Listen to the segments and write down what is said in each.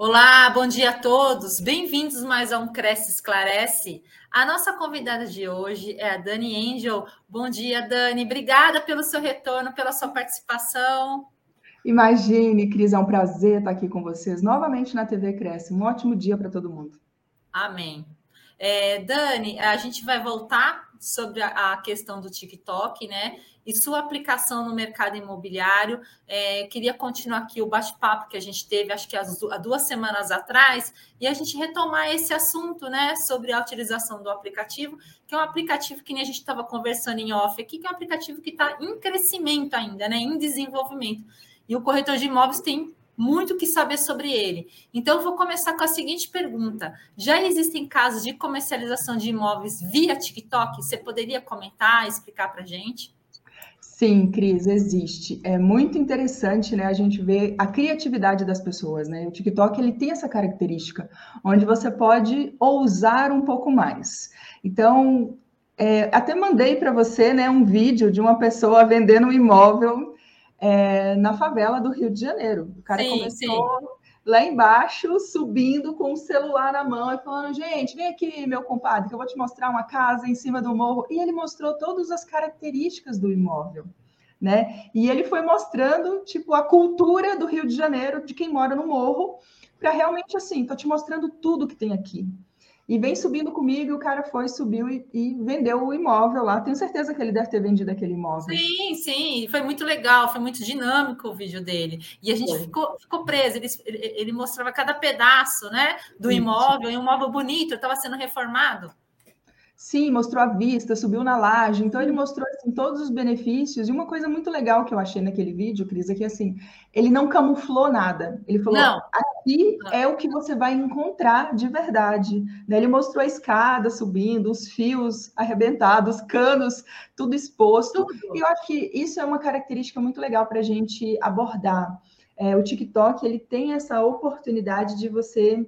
Olá, bom dia a todos. Bem-vindos mais a um Cresce Esclarece. A nossa convidada de hoje é a Dani Angel. Bom dia, Dani. Obrigada pelo seu retorno, pela sua participação. Imagine, Cris, é um prazer estar aqui com vocês novamente na TV Cresce. Um ótimo dia para todo mundo. Amém. É, Dani, a gente vai voltar sobre a, questão do TikTok, né? E sua aplicação no mercado imobiliário. É, queria continuar aqui o bate-papo que a gente teve, acho que há duas semanas atrás, e a gente retomar esse assunto, né? Sobre a utilização do aplicativo, que é um aplicativo que nem a gente estava conversando em off aqui, que é um aplicativo que está em crescimento ainda, né? Em desenvolvimento. E o corretor de imóveis tem muito que saber sobre ele. Então, vou começar com a seguinte pergunta: já existem casos de comercialização de imóveis via TikTok? Você poderia comentar, explicar para a gente? Sim, Cris, existe. É muito interessante, né, a gente ver a criatividade das pessoas, né? O TikTok ele tem essa característica, onde você pode ousar um pouco mais. Então, é, até mandei para você, né, um vídeo de uma pessoa vendendo um imóvel é, na favela do Rio de Janeiro. O cara sim, começou sim. lá embaixo, subindo com o celular na mão e falando: gente, vem aqui, meu compadre, que eu vou te mostrar uma casa em cima do morro. E ele mostrou todas as características do imóvel. Né? E ele foi mostrando tipo a cultura do Rio de Janeiro de quem mora no morro para realmente assim, tô te mostrando tudo que tem aqui e vem subindo comigo, e o cara foi, subiu e, e, vendeu o imóvel lá. Tenho certeza que ele deve ter vendido aquele imóvel. Sim, sim, foi muito legal, foi muito dinâmico o vídeo dele. E a gente ficou, ficou preso, ele, ele, mostrava cada pedaço né, do imóvel, e um imóvel bonito, estava sendo reformado. Sim, mostrou a vista, subiu na laje. Então, ele mostrou assim, todos os benefícios. E uma coisa muito legal que eu achei naquele vídeo, Cris, é que assim, ele não camuflou nada. Ele falou: não. aqui é o que você vai encontrar de verdade. Ele mostrou a escada subindo, os fios arrebentados, canos, tudo exposto. Tudo. E eu acho que isso é uma característica muito legal para a gente abordar. É, o TikTok ele tem essa oportunidade de você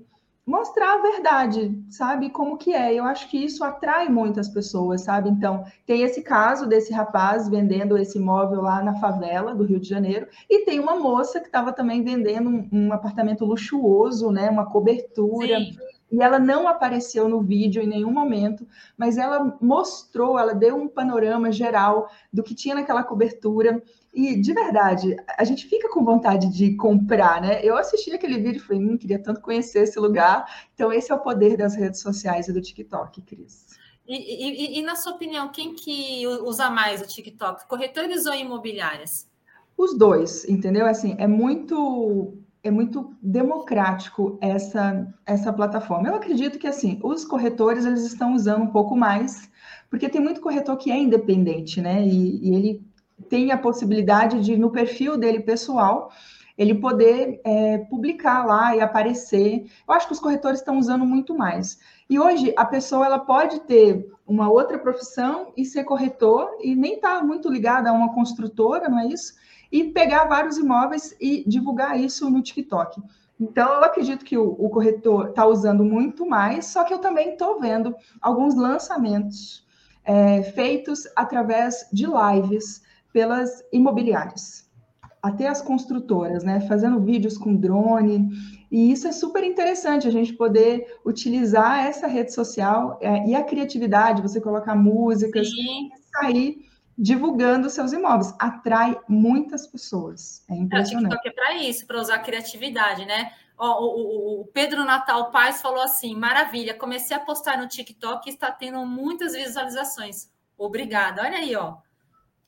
mostrar a verdade, sabe? Como que é. Eu acho que isso atrai muitas pessoas, sabe? Então, tem esse caso desse rapaz vendendo esse imóvel lá na favela do Rio de Janeiro, e tem uma moça que estava também vendendo um, um, apartamento luxuoso, né? Uma cobertura. Sim. E ela não apareceu no vídeo em nenhum momento, mas ela mostrou, ela deu um panorama geral do que tinha naquela cobertura. E, de verdade, a gente fica com vontade de comprar, né? Eu assisti aquele vídeo e falei, hum, queria tanto conhecer esse lugar. Então, esse é o poder das redes sociais e do TikTok, Cris. E, e, e, na sua opinião, quem que usa mais o TikTok? Corretores ou imobiliárias? Os dois, entendeu? Assim, é muito é muito democrático essa essa plataforma. Eu acredito que assim, os corretores eles estão usando um pouco mais, porque tem muito corretor que é independente, né? E, e ele tem a possibilidade de, no perfil dele pessoal, ele poder é, publicar lá e aparecer. Eu acho que os corretores estão usando muito mais. E hoje a pessoa ela pode ter uma outra profissão e ser corretor e nem estar tá muito ligada a uma construtora, não é isso? E pegar vários imóveis e divulgar isso no TikTok. Então, eu acredito que o, o corretor está usando muito mais, só que eu também estou vendo alguns lançamentos é, feitos através de lives pelas imobiliárias, até as construtoras, né? Fazendo vídeos com drone. E isso é super interessante, a gente poder utilizar essa rede social é, e a criatividade, você colocar músicas Sim. e sair divulgando seus imóveis. Atrai muitas pessoas. É impressionante. É, o TikTok é para isso, para usar a criatividade, né? Ó, o, o, Pedro Natal Paz falou assim: maravilha, comecei a postar no TikTok e está tendo muitas visualizações. Obrigada. Olha aí, ó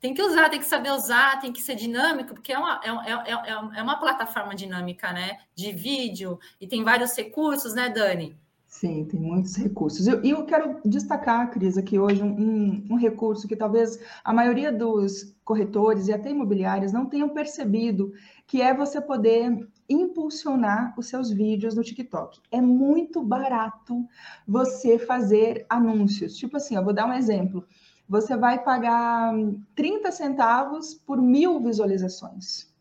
tem que usar, tem que saber usar, tem que ser dinâmico, porque é uma, é, é, é, é uma plataforma dinâmica, né? De vídeo, e tem vários recursos, né, Dani? Sim, tem muitos recursos. E eu, eu, quero destacar, Cris, aqui hoje um, um, recurso que talvez a maioria dos corretores e até imobiliários não tenham percebido, que é você poder impulsionar os seus vídeos no TikTok. É muito barato você fazer anúncios. Tipo assim, eu vou dar um exemplo você vai pagar 30 centavos por mil visualizações.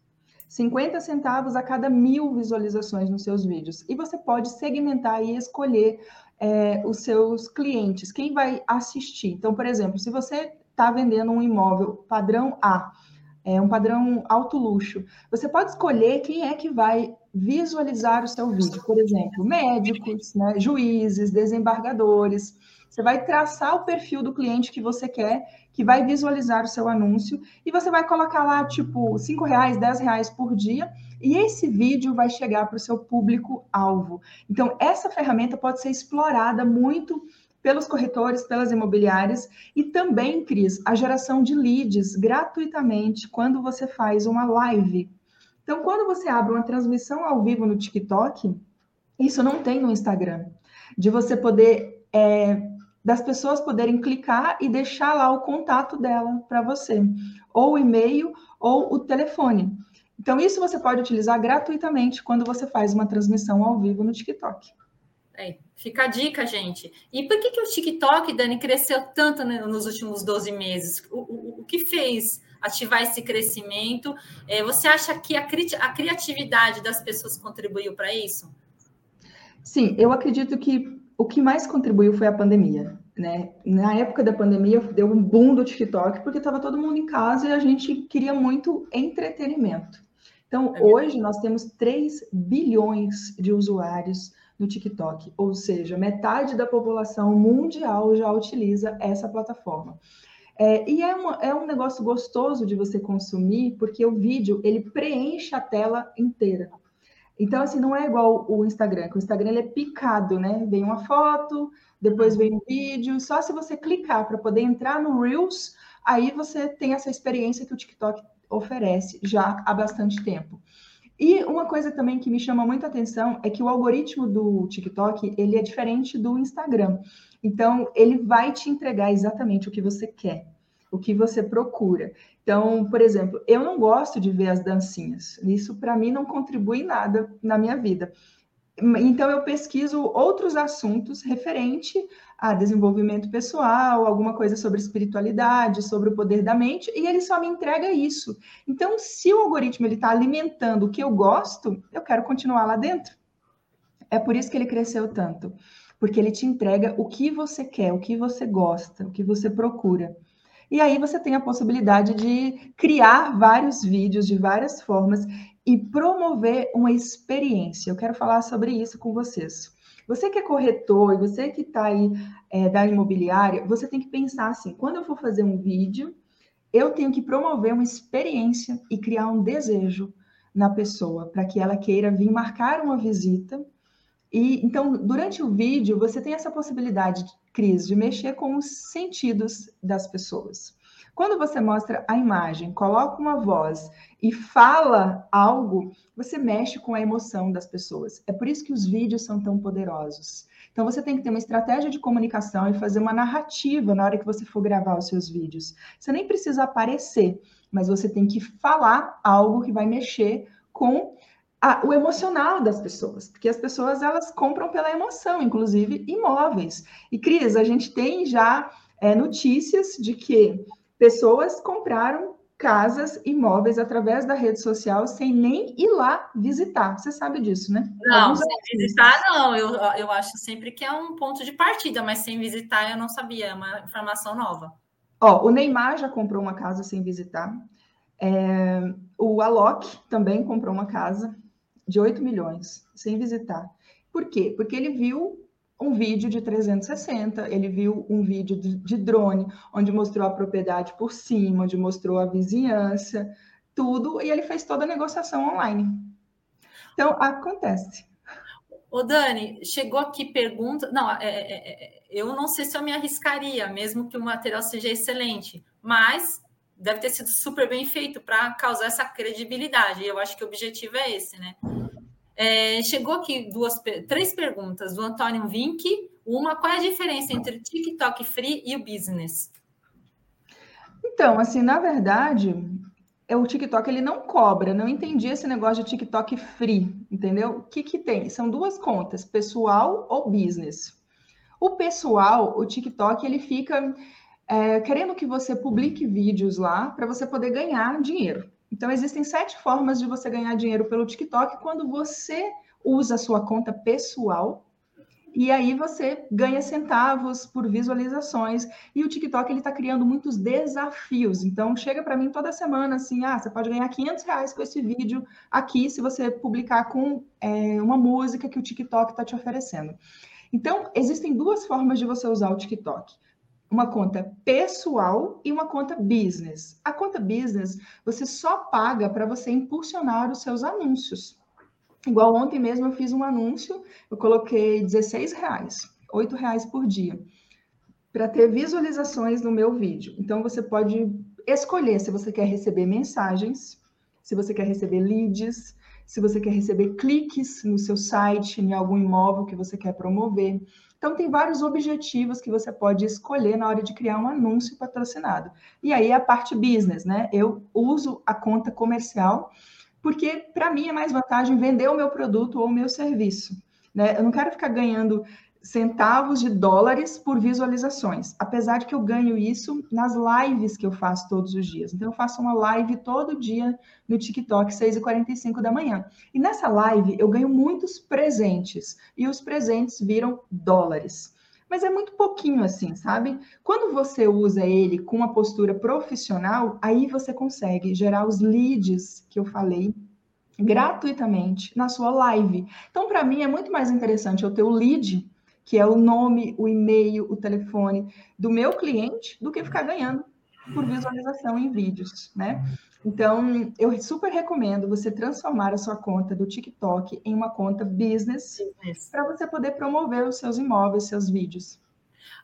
50 centavos a cada mil visualizações nos seus vídeos. E você pode segmentar e escolher é, os seus clientes, quem vai assistir. Então, por exemplo, se você está vendendo um imóvel padrão A, é um padrão alto luxo. Você pode escolher quem é que vai visualizar o seu vídeo. Por exemplo, médicos, né, juízes, desembargadores. Você vai traçar o perfil do cliente que você quer, que vai visualizar o seu anúncio, e você vai colocar lá, tipo, cinco reais, dez reais por dia, e esse vídeo vai chegar para o seu público-alvo. Então, essa ferramenta pode ser explorada muito pelos corretores, pelas imobiliárias e também, Cris, a geração de leads gratuitamente quando você faz uma live. Então, quando você abre uma transmissão ao vivo no TikTok, isso não tem no Instagram, de você poder, é, das pessoas poderem clicar e deixar lá o contato dela para você, ou o e-mail ou o telefone. Então, isso você pode utilizar gratuitamente quando você faz uma transmissão ao vivo no TikTok. É, fica a dica, gente. E por que, que o TikTok, Dani, cresceu tanto nos últimos 12 meses? O, o, o que fez ativar esse crescimento? É, você acha que a, cri a criatividade das pessoas contribuiu para isso? Sim, eu acredito que o que mais contribuiu foi a pandemia. Né? Na época da pandemia, deu um boom do TikTok, porque estava todo mundo em casa e a gente queria muito entretenimento. Então, é hoje nós temos 3 bilhões de usuários no TikTok, ou seja, metade da população mundial já utiliza essa plataforma. É, e é, uma, é um negócio gostoso de você consumir, porque o vídeo ele preenche a tela inteira. Então, assim, não é igual o Instagram, que o Instagram ele é picado, né? Vem uma foto, depois vem um vídeo, só se você clicar para poder entrar no Reels, aí você tem essa experiência que o TikTok oferece já há bastante tempo. E uma coisa também que me chama muita atenção é que o algoritmo do TikTok, ele é diferente do Instagram. Então, ele vai te entregar exatamente o que você quer, o que você procura. Então, por exemplo, eu não gosto de ver as dancinhas. Isso para mim não contribui nada na minha vida. Então, eu pesquiso outros assuntos referente a desenvolvimento pessoal, alguma coisa sobre espiritualidade, sobre o poder da mente, e ele só me entrega isso. Então, se o algoritmo está alimentando o que eu gosto, eu quero continuar lá dentro. É por isso que ele cresceu tanto, porque ele te entrega o que você quer, o que você gosta, o que você procura. E aí você tem a possibilidade de criar vários vídeos de várias formas e promover uma experiência. Eu quero falar sobre isso com vocês. Você que é corretor, você que está aí é, da imobiliária, você tem que pensar assim: quando eu for fazer um vídeo, eu tenho que promover uma experiência e criar um desejo na pessoa para que ela queira vir marcar uma visita. E então, durante o vídeo, você tem essa possibilidade, Cris, de mexer com os sentidos das pessoas. Quando você mostra a imagem, coloca uma voz e fala algo, você mexe com a emoção das pessoas. É por isso que os vídeos são tão poderosos. Então você tem que ter uma estratégia de comunicação e fazer uma narrativa na hora que você for gravar os seus vídeos. Você nem precisa aparecer, mas você tem que falar algo que vai mexer com a, o emocional das pessoas, porque as pessoas elas compram pela emoção, inclusive imóveis. E Cris, a gente tem já é, notícias de que pessoas compraram casas, imóveis através da rede social sem nem ir lá visitar. Você sabe disso, né? Não, Alguns sem visitar não. Eu, eu acho sempre que é um ponto de partida, mas sem visitar eu não sabia, é uma informação nova. Ó, o Neymar já comprou uma casa sem visitar. É, o Alok também comprou uma casa de 8 milhões sem visitar. Por quê? Porque ele viu um vídeo de 360, ele viu um vídeo de, drone, onde mostrou a propriedade por cima, onde mostrou a vizinhança, tudo, e ele fez toda a negociação online. Então, acontece. Ô, Dani, chegou aqui pergunta. Não, é, é, é, eu não sei se eu me arriscaria, mesmo que o material seja excelente, mas deve ter sido super bem feito para causar essa credibilidade. Eu acho que o objetivo é esse, né? É, chegou aqui duas, três perguntas do Antônio Vink. Uma, qual é a diferença entre TikTok Free e o Business? Então, assim, na verdade, é o TikTok ele não cobra. Não entendi esse negócio de TikTok Free, entendeu? O que que tem? São duas contas, pessoal ou business. O pessoal, o TikTok, ele fica é, querendo que você publique vídeos lá para você poder ganhar dinheiro. Então, existem sete formas de você ganhar dinheiro pelo TikTok quando você usa a sua conta pessoal e aí você ganha centavos por visualizações. E o TikTok ele está criando muitos desafios. Então chega para mim toda semana assim, ah, você pode ganhar 500 reais com esse vídeo aqui se você publicar com é, uma música que o TikTok está te oferecendo. Então existem duas formas de você usar o TikTok. Uma conta pessoal e uma conta business. A conta business você só paga para você impulsionar os seus anúncios. Igual ontem mesmo eu fiz um anúncio, eu coloquei 16 reais, 8 reais por dia, para ter visualizações no meu vídeo. Então você pode escolher se você quer receber mensagens, se você quer receber leads, se você quer receber cliques no seu site, em algum imóvel que você quer promover. Então, tem vários objetivos que você pode escolher na hora de criar um anúncio patrocinado. E aí, a parte business, né? Eu uso a conta comercial porque para mim é mais vantagem vender o meu produto ou o meu serviço. Né? Eu não quero ficar ganhando centavos de dólares por visualizações, apesar de que eu ganho isso nas lives que eu faço todos os dias. Então, eu faço uma live todo dia no TikTok, 6h45 da manhã. E nessa live eu ganho muitos presentes, e os presentes viram dólares mas é muito pouquinho assim, sabe? Quando você usa ele com uma postura profissional, aí você consegue gerar os leads que eu falei gratuitamente na sua live. Então, para mim, é muito mais interessante eu ter o lead, que é o nome, o e-mail, o telefone do meu cliente, do que ficar ganhando por visualização em vídeos, né? Então, eu super recomendo você transformar a sua conta do TikTok em uma conta business, para você poder promover os seus imóveis, seus vídeos.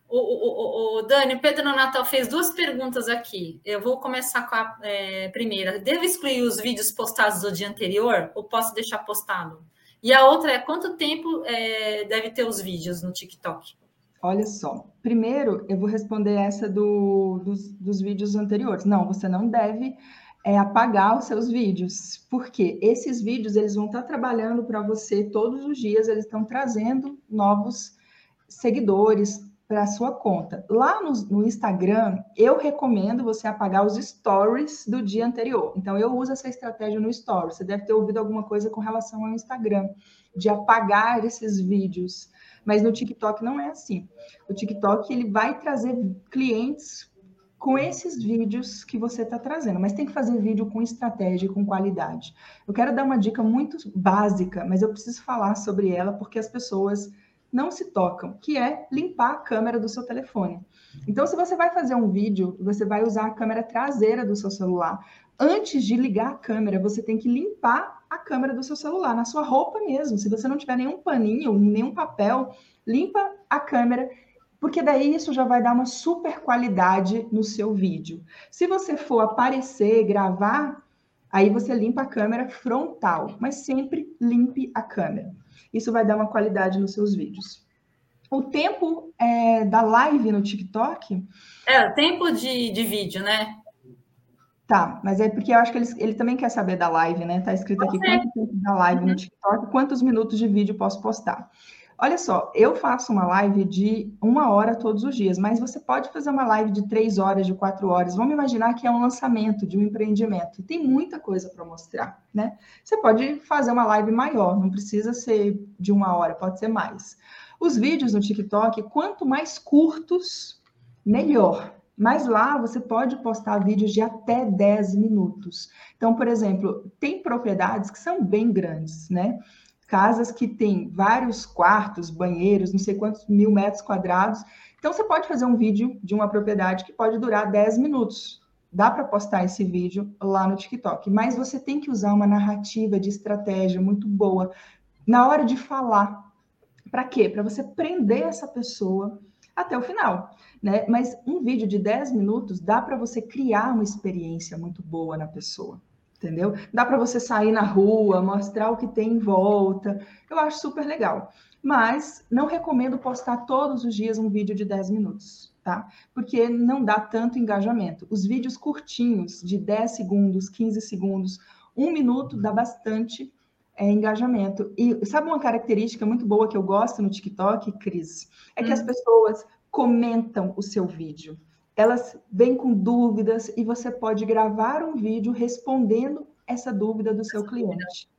O, o, o, Dani, o Pedro Natal fez duas perguntas aqui. Eu vou começar com a é, primeira. Devo excluir os vídeos postados do dia anterior ou posso deixar postado? E a outra é quanto tempo é, deve ter os vídeos no TikTok? Olha só. Primeiro, eu vou responder essa do, dos, dos vídeos anteriores. Não, você não deve é apagar os seus vídeos, porque esses vídeos eles vão estar trabalhando para você todos os dias, eles estão trazendo novos seguidores para sua conta. Lá no, no, Instagram, eu recomendo você apagar os stories do dia anterior. Então, eu uso essa estratégia no stories. Você deve ter ouvido alguma coisa com relação ao Instagram, de apagar esses vídeos. Mas no TikTok não é assim. O TikTok ele vai trazer clientes com esses vídeos que você está trazendo, mas tem que fazer vídeo com estratégia, com qualidade. Eu quero dar uma dica muito básica, mas eu preciso falar sobre ela porque as pessoas não se tocam, que é limpar a câmera do seu telefone. Então, se você vai fazer um vídeo, você vai usar a câmera traseira do seu celular. Antes de ligar a câmera, você tem que limpar a câmera do seu celular, na sua roupa mesmo. Se você não tiver nenhum paninho, nenhum papel, limpa a câmera porque daí isso já vai dar uma super qualidade no seu vídeo. Se você for aparecer, gravar, aí você limpa a câmera frontal, mas sempre limpe a câmera. Isso vai dar uma qualidade nos seus vídeos. O tempo é, da live no TikTok. É, tempo de, de vídeo, né? Tá, mas é porque eu acho que ele, ele também quer saber da live, né? Tá escrito aqui quanto tempo da live no uhum. TikTok, quantos minutos de vídeo posso postar. Olha só, eu faço uma live de uma hora todos os dias, mas você pode fazer uma live de três horas, de quatro horas. Vamos imaginar que é um lançamento de um empreendimento. Tem muita coisa para mostrar, né? Você pode fazer uma live maior, não precisa ser de uma hora, pode ser mais. Os vídeos no TikTok, quanto mais curtos, melhor. Mas lá você pode postar vídeos de até 10 minutos. Então, por exemplo, tem propriedades que são bem grandes, né? Casas que têm vários quartos, banheiros, não sei quantos mil metros quadrados. Então, você pode fazer um vídeo de uma propriedade que pode durar 10 minutos. Dá para postar esse vídeo lá no TikTok, mas você tem que usar uma narrativa de estratégia muito boa na hora de falar. Para quê? Para você prender essa pessoa até o final, né? Mas um vídeo de 10 minutos dá para você criar uma experiência muito boa na pessoa entendeu? Dá para você sair na rua, mostrar o que tem em volta. Eu acho super legal. Mas não recomendo postar todos os dias um vídeo de 10 minutos, tá? Porque não dá tanto engajamento. Os vídeos curtinhos, de 10 segundos, 15 segundos, um minuto, dá bastante é, engajamento. E sabe uma característica muito boa que eu gosto no TikTok, Cris? É que hum. as pessoas comentam o seu vídeo elas vêm com dúvidas e você pode gravar um vídeo respondendo essa dúvida do seu cliente.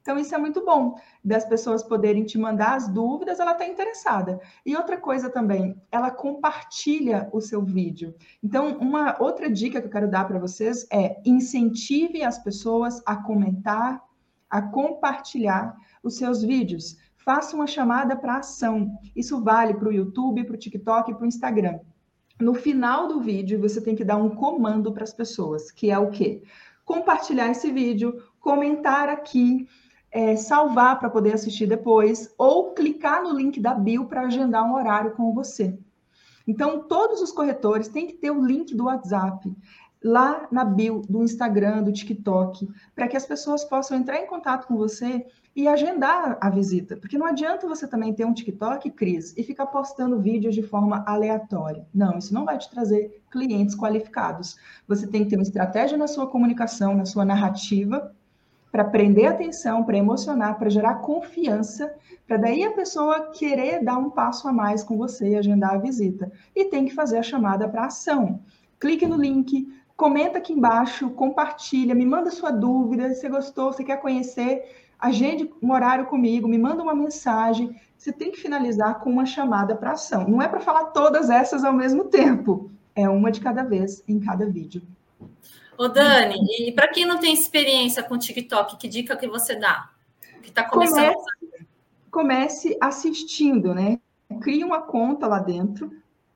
Então, isso é muito bom, das pessoas poderem te mandar as dúvidas, ela está interessada. E outra coisa também, ela compartilha o seu vídeo. Então, uma outra dica que eu quero dar para vocês é incentive as pessoas a comentar, a compartilhar os seus vídeos. Faça uma chamada para ação. Isso vale para o YouTube, para o TikTok e para o Instagram. No final do vídeo, você tem que dar um comando para as pessoas, que é o quê? Compartilhar esse vídeo, comentar aqui, é, salvar para poder assistir depois, ou clicar no link da bio para agendar um horário com você. Então, todos os corretores têm que ter o link do WhatsApp lá na bio do Instagram, do TikTok, para que as pessoas possam entrar em contato com você e agendar a visita. Porque não adianta você também ter um TikTok, Cris, e ficar postando vídeos de forma aleatória. Não, isso não vai te trazer clientes qualificados. Você tem que ter uma estratégia na sua comunicação, na sua narrativa, para prender atenção, para emocionar, para gerar confiança, para daí a pessoa querer dar um passo a mais com você e agendar a visita. E tem que fazer a chamada para ação. Clique no link, comenta aqui embaixo, compartilha, me manda sua dúvida, se você gostou, se quer conhecer, agende um horário comigo, me manda uma mensagem. Você tem que finalizar com uma chamada para ação. Não é para falar todas essas ao mesmo tempo, é uma de cada vez em cada vídeo. Ô, Dani, e para quem não tem experiência com TikTok, que dica que você dá? Que está começando comece, comece assistindo, né? Crie uma conta lá dentro,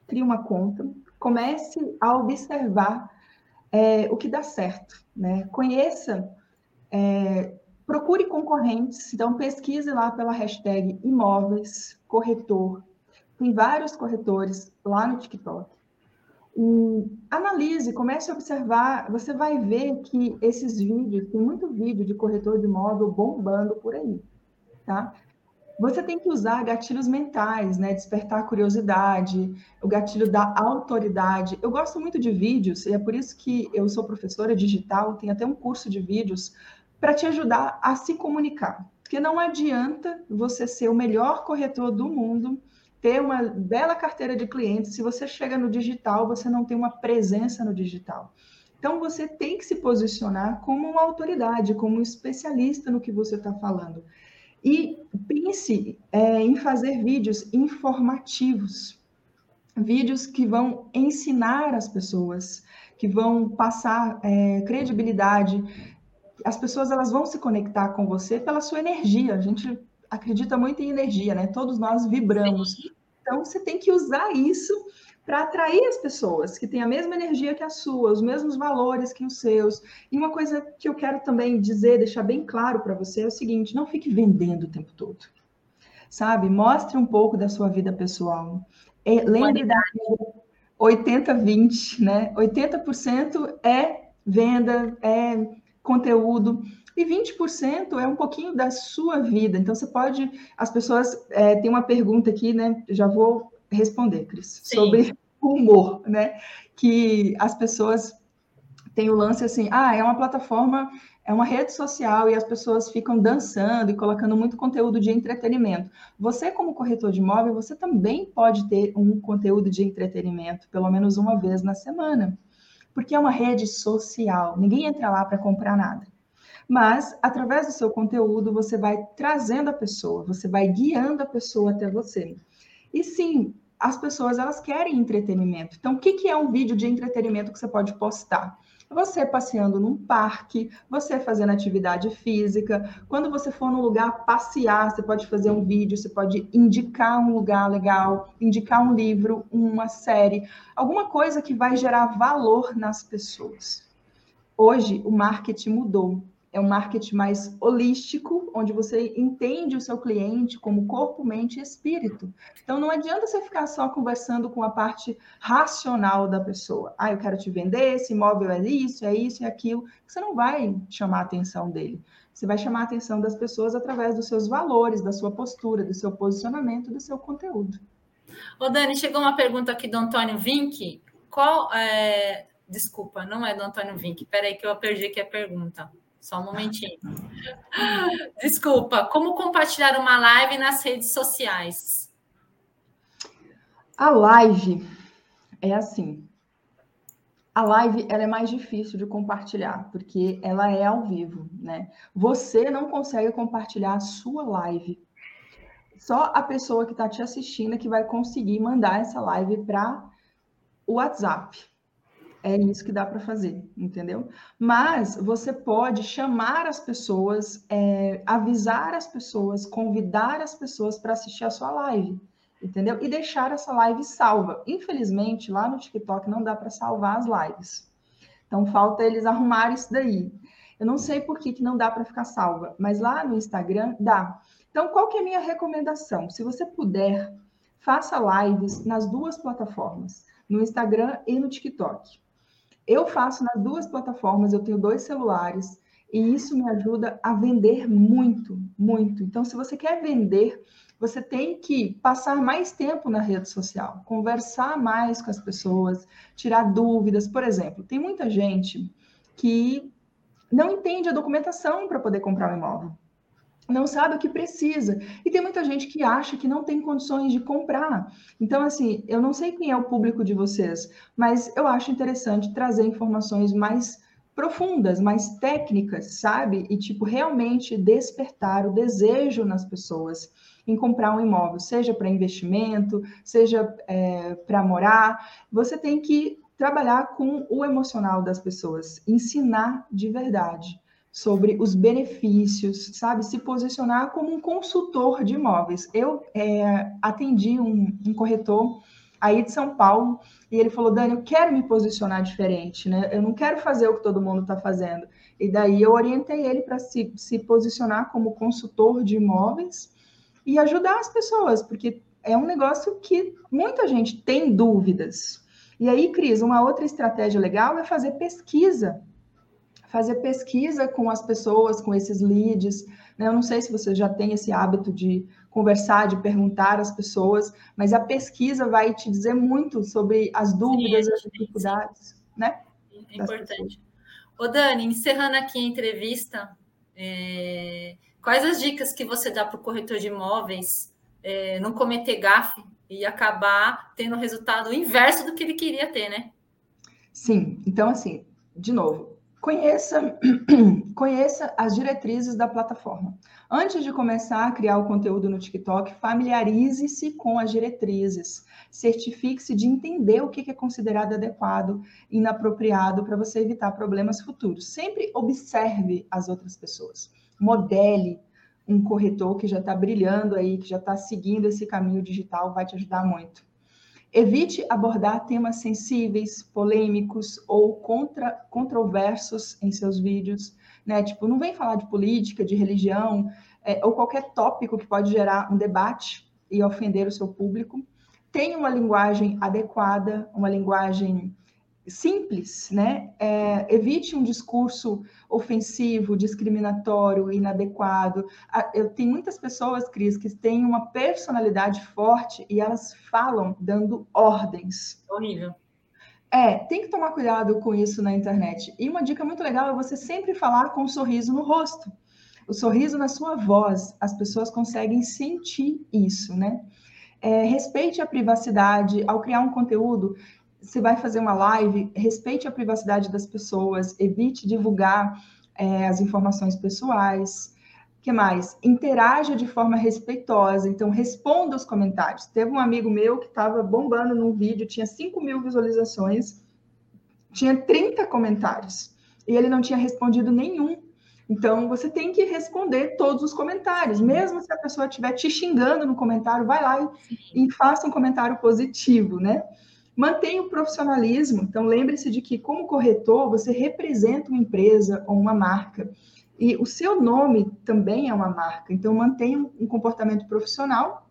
crie uma conta, comece a observar é, o que dá certo, né? Conheça, é, procure concorrentes, então pesquise lá pela hashtag imóveis corretor. Tem vários corretores lá no TikTok. E analise, comece a observar, você vai ver que esses vídeos, tem muito vídeo de corretor de imóvel bombando por aí, tá? Você tem que usar gatilhos mentais, né? Despertar a curiosidade, o gatilho da autoridade. Eu gosto muito de vídeos, e é por isso que eu sou professora digital, tenho até um curso de vídeos para te ajudar a se comunicar. Porque não adianta você ser o melhor corretor do mundo, ter uma bela carteira de clientes, se você chega no digital, você não tem uma presença no digital. Então, você tem que se posicionar como uma autoridade, como um especialista no que você está falando. E pense é, em fazer vídeos informativos, vídeos que vão ensinar as pessoas, que vão passar é, credibilidade. As pessoas elas vão se conectar com você pela sua energia. A gente acredita muito em energia, né? Todos nós vibramos. Então você tem que usar isso para atrair as pessoas que têm a mesma energia que a sua, os mesmos valores que os seus. E uma coisa que eu quero também dizer, deixar bem claro para você é o seguinte: não fique vendendo o tempo todo. Sabe? Mostre um pouco da sua vida pessoal. É, lembre da 80-20, né? 80% é venda, é conteúdo, e 20% é um pouquinho da sua vida. Então, você pode. As pessoas. É, uma pergunta aqui, né? Já vou responder, Cris, Sim. sobre humor, né? Que as pessoas têm o lance assim, ah, é uma plataforma, é uma rede social e as pessoas ficam dançando e colocando muito conteúdo de entretenimento. Você, como corretor de imóvel, você também pode ter um conteúdo de entretenimento, pelo menos uma vez na semana, porque é uma rede social, ninguém entra lá para comprar nada. Mas, através do seu conteúdo, você vai trazendo a pessoa, você vai guiando a pessoa até você. E sim, as pessoas elas querem entretenimento. Então, o que, que é um vídeo de entretenimento que você pode postar? Você passeando num parque, você fazendo atividade física. Quando você for num lugar passear, você pode fazer um vídeo, você pode indicar um lugar legal, indicar um livro, uma série, alguma coisa que vai gerar valor nas pessoas. Hoje, o marketing mudou é um marketing mais holístico, onde você entende o seu cliente como corpo, mente e espírito. Então, não adianta você ficar só conversando com a parte racional da pessoa. Ah, eu quero te vender, esse imóvel é isso, é isso, é aquilo. Você não vai chamar a atenção dele. Você vai chamar a atenção das pessoas através dos seus valores, da sua postura, do seu posicionamento, do seu conteúdo. Ô, Dani, chegou uma pergunta aqui do Antônio Vink. Qual é... Desculpa, não é do Antônio Vink. Peraí que eu perdi aqui a pergunta. Só um momentinho. Desculpa, como compartilhar uma live nas redes sociais? A live é assim. A live ela é mais difícil de compartilhar, porque ela é ao vivo, né? Você não consegue compartilhar a sua live. Só a pessoa que está te assistindo é que vai conseguir mandar essa live para o WhatsApp. É isso que dá para fazer, entendeu? Mas você pode chamar as pessoas, é, avisar as pessoas, convidar as pessoas para assistir a sua live entendeu? E deixar essa live salva. Infelizmente, lá no TikTok não dá para salvar as lives. Então, falta eles arrumarem isso daí. Eu não sei por que, que não dá para ficar salva, mas lá no Instagram dá. Então, qual que é a minha recomendação? Se você puder, faça lives nas duas plataformas, no Instagram e no TikTok. Eu faço nas duas plataformas, eu tenho dois celulares, e isso me ajuda a vender muito, muito. Então, se você quer vender, você tem que passar mais tempo na rede social, conversar mais com as pessoas, tirar dúvidas. Por exemplo, tem muita gente que não entende a documentação para poder comprar um imóvel. Não sabe o que precisa. E tem muita gente que acha que não tem condições de comprar. Então, assim, eu não sei quem é o público de vocês, mas eu acho interessante trazer informações mais profundas, mais técnicas, sabe? E, tipo, realmente despertar o desejo nas pessoas em comprar um imóvel, seja para investimento, seja é, para morar, você tem que trabalhar com o emocional das pessoas, ensinar de verdade sobre os benefícios, sabe? Se posicionar como um consultor de imóveis. Eu é, atendi um, um corretor aí de São Paulo, e ele falou, Dani, eu quero me posicionar diferente, né? Eu não quero fazer o que todo mundo está fazendo. E daí eu orientei ele para se, se posicionar como consultor de imóveis e ajudar as pessoas, porque é um negócio que muita gente tem dúvidas. E aí, Cris, uma outra estratégia legal é fazer pesquisa. Fazer pesquisa com as pessoas, com esses leads. Né? Eu não sei se você já tem esse hábito de conversar, de perguntar às pessoas, mas a pesquisa vai te dizer muito sobre as dúvidas, sim, as dificuldades, sim. né? É importante. Ô, Dani, encerrando aqui a entrevista, é... Quais as dicas que você dá para o corretor de imóveis é, não cometer gafe e acabar tendo o resultado inverso do que ele queria ter, né? Sim, então assim, de novo, conheça, conheça as diretrizes da plataforma. Antes de começar a criar o conteúdo no TikTok, familiarize-se com as diretrizes. Certifique-se de entender o que é considerado adequado, inapropriado, para você evitar problemas futuros. Sempre observe as outras pessoas modele um corretor que já está brilhando aí, que já está seguindo esse caminho digital, vai te ajudar muito. Evite abordar temas sensíveis, polêmicos ou contra, controversos em seus vídeos, né? Tipo, não vem falar de política, de religião, é, ou qualquer tópico que pode gerar um debate e ofender o seu público. Tenha uma linguagem adequada, uma linguagem simples, né? É, evite um discurso ofensivo, discriminatório, inadequado. Eu tenho muitas pessoas, Cris, que têm uma personalidade forte e elas falam dando ordens. Horrível. É, tem que tomar cuidado com isso na internet. E uma dica muito legal é você sempre falar com um sorriso no rosto. O sorriso na sua voz, as pessoas conseguem sentir isso, né? É, respeite a privacidade ao criar um conteúdo você vai fazer uma live, respeite a privacidade das pessoas, evite divulgar é, as informações pessoais. que mais? Interaja de forma respeitosa, então responda os comentários. Teve um amigo meu que estava bombando num vídeo, tinha 5 mil visualizações, tinha 30 comentários, e ele não tinha respondido nenhum. Então, você tem que responder todos os comentários, mesmo se a pessoa estiver te xingando no comentário, vai lá e, e faça um comentário positivo, né? Mantenha o profissionalismo. Então, lembre-se de que, como corretor, você representa uma empresa ou uma marca. E o seu nome também é uma marca. Então, mantenha um comportamento profissional,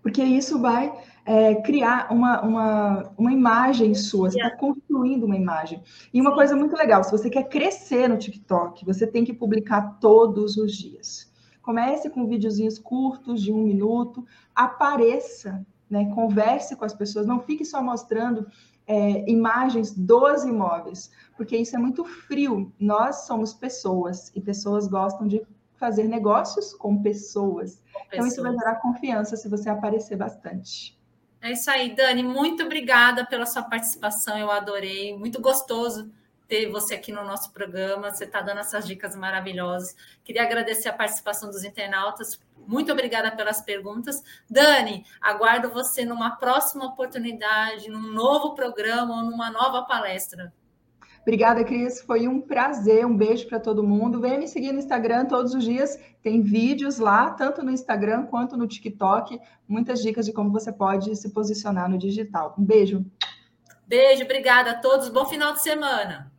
porque isso vai é, criar uma, uma, uma imagem sua. Você está construindo uma imagem. E uma coisa muito legal: se você quer crescer no TikTok, você tem que publicar todos os dias. Comece com videozinhos curtos, de um minuto, apareça né? Converse com as pessoas, não fique só mostrando é, imagens dos imóveis, porque isso é muito frio. Nós somos pessoas e pessoas gostam de fazer negócios com pessoas. Com pessoas. Então, isso vai gerar confiança se você aparecer bastante. É isso aí, Dani. Muito obrigada pela sua participação. Eu adorei. Muito gostoso ter você aqui no nosso programa. Você está dando essas dicas maravilhosas. Queria agradecer a participação dos internautas. Muito obrigada pelas perguntas. Dani, aguardo você numa próxima oportunidade, num novo programa ou numa nova palestra. Obrigada, Cris. Foi um prazer. Um beijo para todo mundo. Venha me seguir no Instagram todos os dias. Tem vídeos lá, tanto no Instagram quanto no TikTok. Muitas dicas de como você pode se posicionar no digital. Um beijo. Beijo, obrigada a todos. Bom final de semana.